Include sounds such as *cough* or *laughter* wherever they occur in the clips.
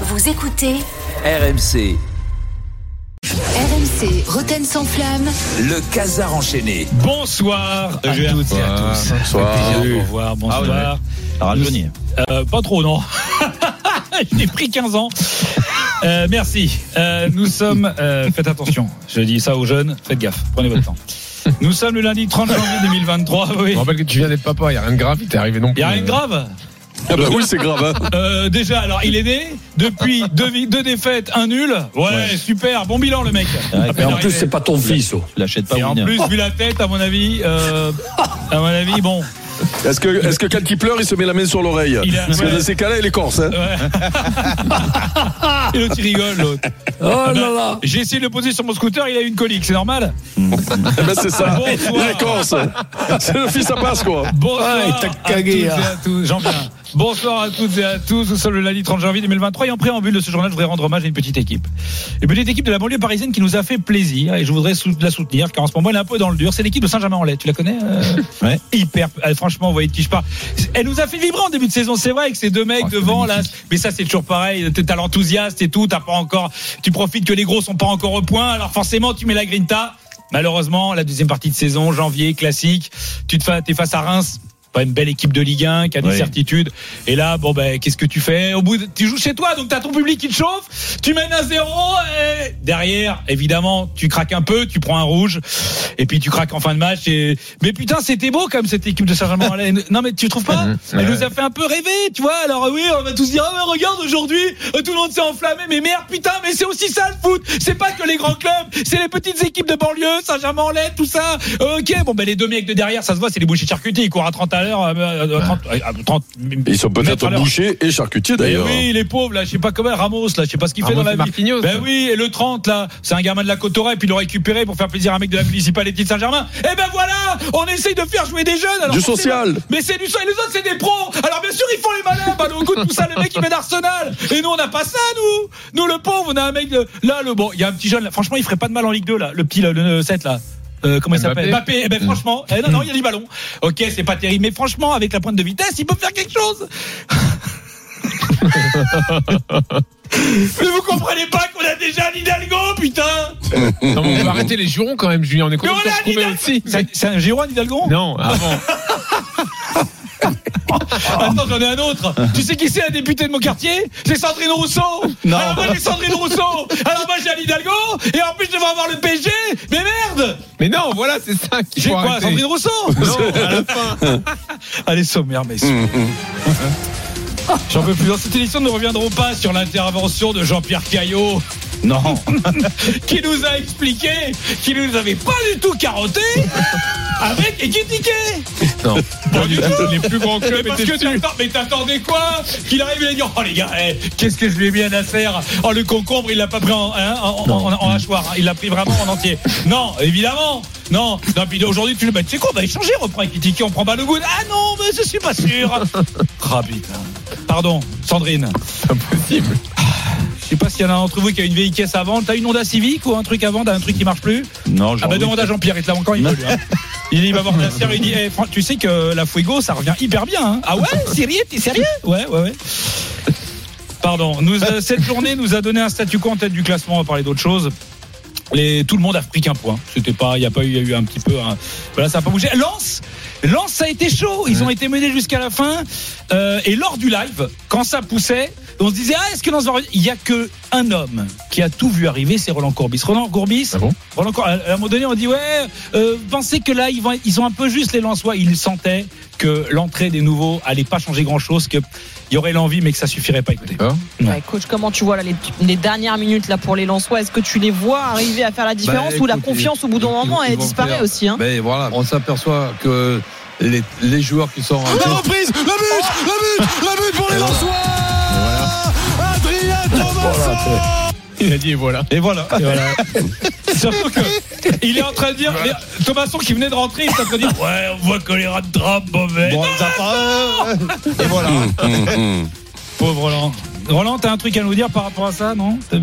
Vous écoutez RMC, RMC Roten sans flamme. le casar enchaîné. Bonsoir à toutes et à tous. Bonsoir. Ça fait plaisir de vous revoir. Bonsoir. Euh, pas trop, non. *laughs* J'ai pris 15 ans. Euh, merci. Euh, nous sommes. euh, faites attention. Je dis ça aux jeunes. Faites gaffe. Prenez votre temps. Nous sommes le lundi 30 janvier 2023. Oui. Je me rappelle que tu viens d'être papa, il n'y a rien de grave, il t'est arrivé non Il plus. n'y a rien de grave. Ah bah oui, c'est grave. Hein. Euh, déjà, alors il est né depuis deux, défaites, un nul. Ouais, super, bon bilan le mec. À peine En plus, c'est pas ton fils. oh. L'achète pas Et en plus, vu la tête, à mon avis, euh, à mon avis, bon. Est-ce que, est-ce que quand il pleure, il se met la main sur l'oreille Parce que ouais. dans ces cas-là, il est corse. Hein. Et l'autre il rigole, l'autre. Oh là là. J'ai essayé de le poser sur mon scooter, il a eu une colique, c'est normal Eh ben, c'est ça. Bonsoir. Il est corse. C'est le fils à passe, quoi. Bonsoir Ouais, il t'a à cagué, hein. et. J'en viens. Bonsoir à toutes et à tous. Nous sommes le lundi 30 janvier 2023 et en préambule de ce journal, je voudrais rendre hommage à une petite équipe. Une petite équipe de la banlieue parisienne qui nous a fait plaisir et je voudrais la soutenir car en ce moment elle est un peu dans le dur. C'est l'équipe de Saint-Germain-en-Laye. Tu la connais euh Ouais. Hyper. franchement, vous voyez de qui je parle. Elle nous a fait vibrer en début de saison. C'est vrai que ces deux mecs Oh, devant là. Mais ça, c'est toujours pareil. T'es t'as l'enthousiaste et tout. T'as pas encore. Tu profites que les gros sont pas encore au point. Alors forcément, tu mets la grinta. Malheureusement, la deuxième partie de saison, janvier, classique. Tu te fais, t'es face à Reims. Pas une belle équipe de Ligue 1 qui a des Oui. certitudes. Et là, bon ben, qu'est-ce que tu fais Au bout, de- tu joues chez toi, donc t'as ton public qui te chauffe. Tu mènes à zéro. Et derrière, évidemment, tu craques un peu, tu prends un rouge, et puis tu craques en fin de match. Et mais putain, c'était beau comme cette équipe de Saint-Germain. *laughs* non mais tu trouves pas Elle nous a fait un peu rêver, tu vois. Alors oui, on va tous dire, mais regarde aujourd'hui, euh, tout le monde s'est enflammé. Mais merde, putain, mais c'est aussi ça le foot. C'est pas que les grands clubs, c'est les petites équipes de banlieue, Saint-Germain-en-Laye, tout ça. Euh, ok, bon ben les deux mecs de derrière, ça se voit, c'est les bouchers de charcuterie. Ils courent à 30 à l'heure, euh, euh, 30, euh, 30 Ils sont peut-être bouchers et charcutiers, Eh d'ailleurs. oui, les pauvres, là, je sais pas comment, Ramos, là, je sais pas ce qu'il fait dans la et vie. Ben oui, et le 30, là, c'est un gamin de la Cotorra, et puis il l'a récupéré pour faire plaisir à un mec de la municipalité de Saint-Germain. Eh ben voilà, on essaye de faire jouer des jeunes. Alors Du social. Mais c'est du social, et les autres, c'est des pros. Alors bien sûr, ils font les malins. Bah, tout ça, le mec, il met d'Arsenal. Et nous, on n'a pas ça, nous. Nous, le pauvre, on a un mec de, là, le bon, il y a un petit jeune, là. Franchement, il ferait pas de mal en Ligue 2, là. Le petit, le, le 7, là. Euh, comment il s'appelle Mbappé. Eh ben franchement, eh, non non, il y a du ballon. Ok, c'est pas terrible, mais franchement, avec la pointe de vitesse, il peut faire quelque chose. *laughs* Mais vous comprenez pas qu'on a déjà un Hidalgo, putain Non, mais on va arrêter les jurons quand même, Julien. On est Mais content on de te a un retrouver Hidalgo aussi. C'est c'est un Giron Hidalgo Non, avant. *laughs* *laughs* Attends, j'en ai un autre. Tu sais qui c'est la députée de mon quartier? C'est Sandrine Rousseau. Non. Alors moi j'ai Sandrine Rousseau. Alors moi j'ai Anne Hidalgo. Et en plus je devrais avoir le PSG. Mais merde Mais non, voilà, c'est ça qu'il J'ai quoi arrêter. Sandrine Rousseau? Non, à la fin. *laughs* Allez, sommaire, messieurs. J'en peux plus. Dans cette édition, nous ne reviendrons pas sur l'intervention de Jean-Pierre Caillot, Non. *laughs* qui nous a expliqué qu'il ne nous avait pas du tout carotté avec Ekitike. Non. Pas du tout. Les plus grands Mais clubs parce que mais t'attendais quoi Qu'il arrive et il dire Oh les gars, eh, qu'est-ce que je lui ai mis à Nasser Oh le concombre, il l'a pas pris en, hein, en, en, en- en hachoir, hein, il l'a pris vraiment en entier. Non, évidemment Non, non puis aujourd'hui tu le mets, tu sais quoi, on va échanger, on reprend Ekitike, on prend Balogun. Ah non, mais je suis pas sûr *laughs* Ah putain. Pardon, Sandrine. Impossible. Je sais pas s'il y en a d'entre vous qui a une vieille caisse à vendre. T'as une Honda Civic ou un truc à vendre, un truc qui marche plus Non, Ah bah demande à Jean-Pierre, il te l'a encore, il lui. hein. Il dit, il va voir la sœur, il dit, eh, Fran- tu sais que la Fuego, ça revient hyper bien. hein. Ah ouais, sérieux, t'es sérieux? Ouais, ouais, ouais. Pardon. Nous, euh, cette journée nous a donné un statu quo en tête du classement. On va parler d'autre chose. Les, tout le monde a pris qu'un point. C'était pas, il y a pas eu, il y a eu un petit peu. un- voilà, ça a pas bougé. Lance, Lance, ça a été chaud. Ils ont été menés jusqu'à la fin. Euh, et lors du live, quand ça poussait, on se disait ah est-ce que Lance va Il y a que un homme qui a tout vu arriver, c'est Roland Courbis. Roland Courbis. Ah bon? Roland à un moment donné, on dit ouais, euh, pensez que là ils vont, ils ont un peu juste les Lensois? Ils sentaient que l'entrée des nouveaux allait pas changer grand-chose, que il y aurait l'envie, mais que ça suffirait pas. Écoutez. Hein Ouais, coach, comment tu vois là, les, les dernières minutes là pour les Lensois? Est-ce que tu les vois arriver à faire la différence Bah, ou la confiance au bout d'un moment elle disparaît faire- aussi hein? Mais voilà, on s'aperçoit que les, les joueurs qui sont La reprise, la but, la but, la but pour les Lensois! Adrien Thomasson Il a dit et voilà. Et voilà. Et voilà. *laughs* Surtout que il est en train de dire les- Thomasson qui venait de rentrer, il est en train de dire ouais, on voit que les rats de drap mauvais. Bon, ça part. Et voilà. Pauvre Roland. Roland, t'as un truc à nous dire par rapport à ça, non? Non.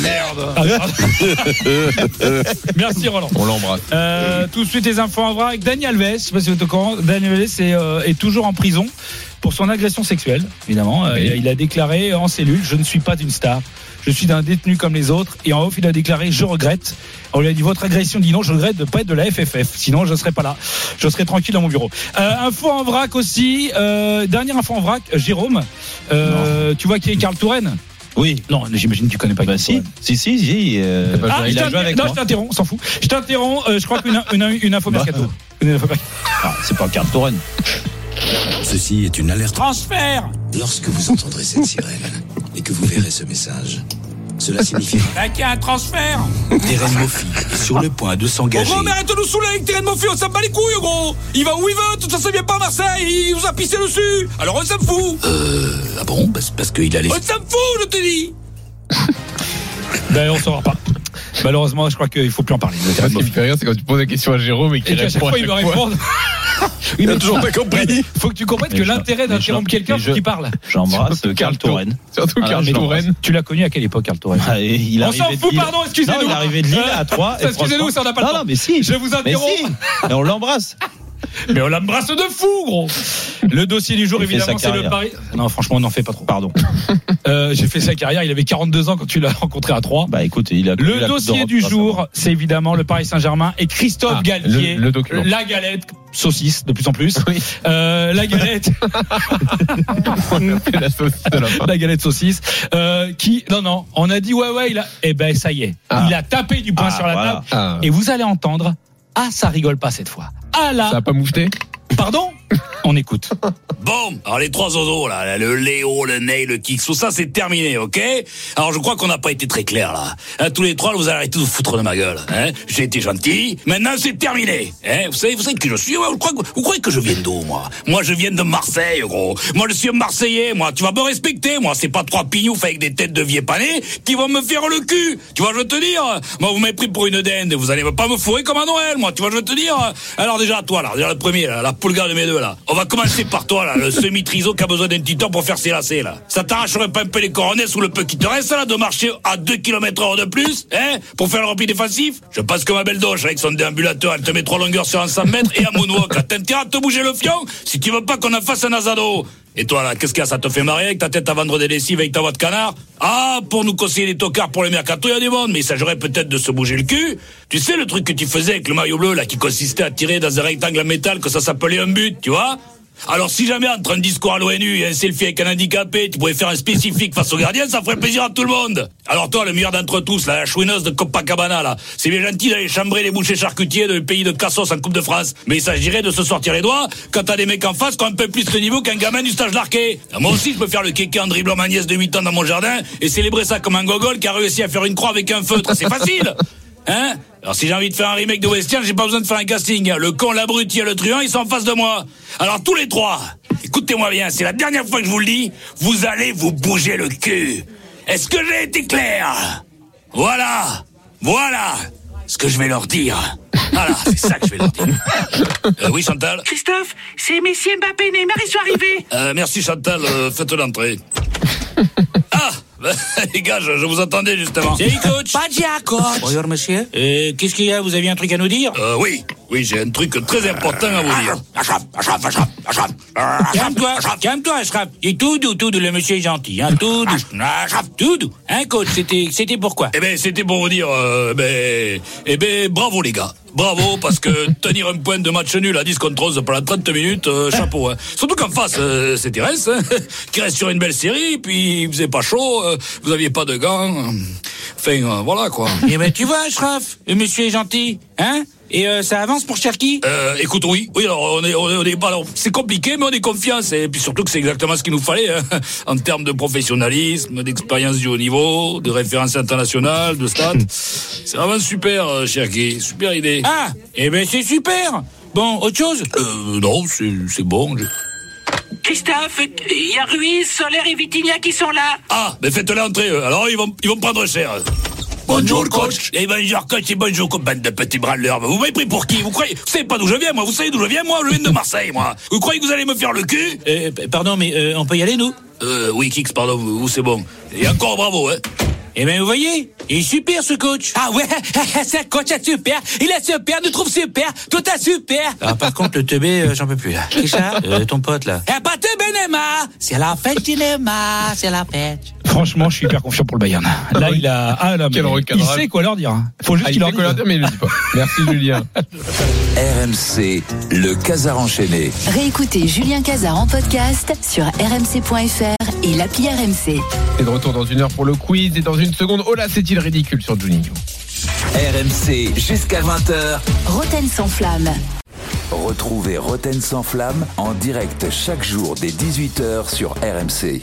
Merde. Ah. *laughs* Merci Roland. On l'embrasse. Euh, tout de suite les infos en vrac avec Daniel Alves. Je sais pas si vous êtes au courant. Daniel Alves est, euh, est toujours en prison pour son agression sexuelle, évidemment. Euh, il a déclaré en cellule Je ne suis pas une star. Je suis un détenu comme les autres. Et en off, il a déclaré Je regrette. On lui a dit Votre agression dit non, je regrette de ne pas être de la FFF. Sinon, je ne serais pas là. Je serais tranquille dans mon bureau. Euh, info en vrac aussi. Euh, dernière info en vrac, Jérôme. Euh, tu vois qui est Karl Touraine Oui. Non, j'imagine que tu connais pas Bah si, Touraine. si, si, si. euh, Bah, Ah, il a joué avec non, moi. je t'interromps, on s'en fout. Je t'interromps. euh, je crois qu'une une, une info Bah. mercato. Une info mercato. Ah, c'est pas Karl Toren. Ceci est une alerte. Transfert Lorsque vous entendrez cette sirène et que vous verrez ce message, cela signifie *laughs* Là, qu'il y a un transfert Terren Moffi est sur le point de s'engager. Gros, mais arrête de nous saouler avec Terren Moffi, on s'en bat les couilles, gros Il va où il veut, de toute façon, il vient pas à Marseille, il nous a pissé dessus Alors on s'en fout Euh, ah bon Parce, parce qu'il a les... On s'en fout, je te dis *laughs* Ben, on saura pas. Malheureusement, je crois qu'il faut plus en parler. Ce qui me fait rire, c'est quand tu poses la question à Jérôme et qu'il répond à fois, il me répond. *laughs* Il a toujours pas *laughs* compris. Faut que tu comprennes que l'intérêt d'interrompre quelqu'un, qu'il parle. J'embrasse Karl Toren. Surtout Ah, non, Toren. Tu l'as connu à quelle époque, Karl Touraine Ah, On s'en fout, pardon, excusez-nous. Non, il est arrivé de Lille Euh, à 3. excusez-nous, ça n'a pas le Non, temps. non, mais si. Je vous interromps. on l'embrasse. Mais on l'embrasse de fou, gros. Le dossier du jour, fait évidemment, c'est le carrière. pari. Non, franchement, n'en fais pas trop. Pardon. *laughs* Euh, J'ai fait sa carrière. Il avait 42 ans quand tu l'as rencontré à 3. Bah écoute, il a Le dossier du jour, c'est évidemment le Paris Saint-Germain et Christophe Ah, Galtier. le- le. La galette, saucisse de plus en plus. Oui. Euh, la galette, *laughs* On fait la saucisse de la fin. la galette saucisse. Euh, qui, non, non, on a dit ouais, ouais, il a, eh ben ça y est, Ah. il a tapé du poing Ah, sur la voilà. table. Ah, Et vous allez entendre, ah, ça rigole pas cette fois. Ah là, ça a pas moufté pardon? On écoute. Bon, alors les trois oiseaux là, le Léo, le Ney, le Kix, tout ça c'est terminé, ok? Alors je crois qu'on n'a pas été très clair là. Hein, tous les trois, vous allez arrêter de vous foutre de ma gueule. Hein? J'ai été gentil, maintenant c'est terminé. Hein? Vous savez, vous savez qui je suis vous, croyez, que je viens d'où moi? Moi je viens de Marseille, gros. Moi je suis un Marseillais, moi. Tu vas me respecter, moi. C'est pas trois pignoufs avec des têtes de vieux panés qui vont me faire le cul. Tu vois, je veux te dire. Moi vous m'avez pris pour une dinde. Vous allez pas me fourrer comme à Noël, moi. Tu vois, je veux te dire. Alors déjà toi là, déjà le premier là, la poulga de mes deux. On va commencer par toi là, le semi-triso qui a besoin d'un temps pour faire ses lacets là. Ça t'arracherait pas un peu les coronets sous le peu qui te reste là de marcher à 2 km heure de plus, hein, pour faire le repli défensif? Je pense que ma belle doche avec son déambulateur, elle te met trois longueurs sur un 100 mètres et un moonwalk. T'as intérêt à te bouger le fion si tu veux pas qu'on en fasse un azado. Et toi là, qu'est-ce qu'il y a Ça te fait marrer avec ta tête à vendre des lessives avec ta voix de canard Ah, pour nous conseiller les tocards pour les mercato, il y a mais il s'agirait peut-être de se bouger le cul. Tu sais le truc que tu faisais avec le maillot bleu là, qui consistait à tirer dans un rectangle en métal, que ça s'appelait un but, tu vois alors si jamais entre un discours à l'ONU et un selfie avec un handicapé, tu pourrais faire un spécifique face au gardien, ça ferait plaisir à tout le monde. Alors toi, le meilleur d'entre tous, la chouineuse de Copacabana, là, c'est bien gentil d'aller chambrer les bouchers charcutiers du pays de Cassos en Coupe de France. Mais il s'agirait de se sortir les doigts quand t'as des mecs en face qui ont un peu plus de niveau qu'un gamin du stage d'arquet. Moi aussi, je peux faire le kéké en dribblant ma nièce de 8 ans dans mon jardin et célébrer ça comme un gogol qui a réussi à faire une croix avec un feutre. C'est facile Hein? Alors si j'ai envie de faire un remake de Western, j'ai pas besoin de faire un casting. Le con, l'abruti et le truand, ils sont en face de moi. Alors tous les trois, écoutez-moi bien, c'est la dernière fois que je vous le dis, vous allez vous bouger le cul. Est-ce que j'ai été clair? Voilà, voilà ce que je vais leur dire. Voilà, c'est ça que je vais leur dire. Euh, oui, Chantal? Christophe, c'est Messi, Mbappé, Neymar, ils sont arrivés. Euh, Merci Chantal, euh, faites l'entrée. *laughs* Ah les gars, je, je vous attendais justement. Salut, coach. Pas coach. Bonjour, monsieur. Euh, Qu'est-ce qu'il y a Vous aviez un truc à nous dire Euh, oui, oui, j'ai un truc très important à vous dire. Achraf, Achraf, Achraf, Achraf, Achraf, Calme-toi, Achraf. calme-toi, Ashraf. Il est tout doux, tout doux, le monsieur est gentil, hein, tout doux. Achraf. Tout doux. Hein, coach, c'était, c'était pourquoi Eh ben, c'était pour vous dire, euh, ben, eh ben, bravo les gars. Bravo, parce que *laughs* tenir un point de match nul à 10 contre 11 pendant 30 minutes, euh, *laughs* chapeau. Hein. Surtout qu'en face, euh, c'était Reims, hein, *laughs* qui reste sur une belle série, puis il faisait pas chaud, euh, vous aviez pas de gants. Enfin, euh, voilà quoi. *laughs* Eh ben, tu vois, Ashraf, le monsieur est gentil, hein? Et euh, ça avance pour Cherki? Euh, écoute, oui, oui, alors on est, on est, on est c'est compliqué, mais on est confiance, et puis surtout que c'est exactement ce qu'il nous fallait, hein, *laughs* en termes de professionnalisme, d'expérience du haut niveau, de référence internationale, de stats. *laughs* c'est vraiment super, euh, Cherki, super idée. Ah, eh ben, c'est super. Bon, autre chose? Euh, non, c'est, c'est bon. Christophe, il y a Ruiz, Solaire et Vitinha qui sont là. Ah, mais faites-le entrer, eux. alors ils vont, ils vont prendre cher. Bonjour, coach. Et bonjour, coach, et bonjour, bande de petits branleurs. Vous m'avez pris pour qui? Vous croyez, vous savez pas d'où je viens, moi Vous savez d'où je viens, moi Je viens de Marseille, moi. Vous croyez que vous allez me faire le cul? Euh, pardon, mais euh, on peut y aller, nous? Euh, oui, Kix, pardon, vous, vous, c'est bon. Et encore bravo, hein. Eh ben vous voyez, il est super ce coach. Ah ouais, *laughs* ce coach est super. Il est super, nous trouve super. Tout est super. Ah, par contre, le teubé, euh, j'en peux plus là. Richard, euh, ton pote là. Eh pas te Benema. C'est la fête cinéma, c'est la fête. Franchement, je suis hyper confiant pour le Bayern. Là, il a, ah, là, Quel mais il sait quoi leur dire. Faut juste Ah, il qu'il leur fait quoi leur dise. dire, mais il le dit pas. *laughs* Merci Julien. RMC, le Casar enchaîné. Réécoutez Julien Cazard en podcast sur rmc.fr et l'appli RMC. Et de retour dans une heure pour le quiz et dans une seconde. Oh là, c'est-il ridicule sur Juninho? RMC jusqu'à 20h. Roten sans flamme. Retrouvez Roten sans flamme en direct chaque jour dès 18h sur RMC.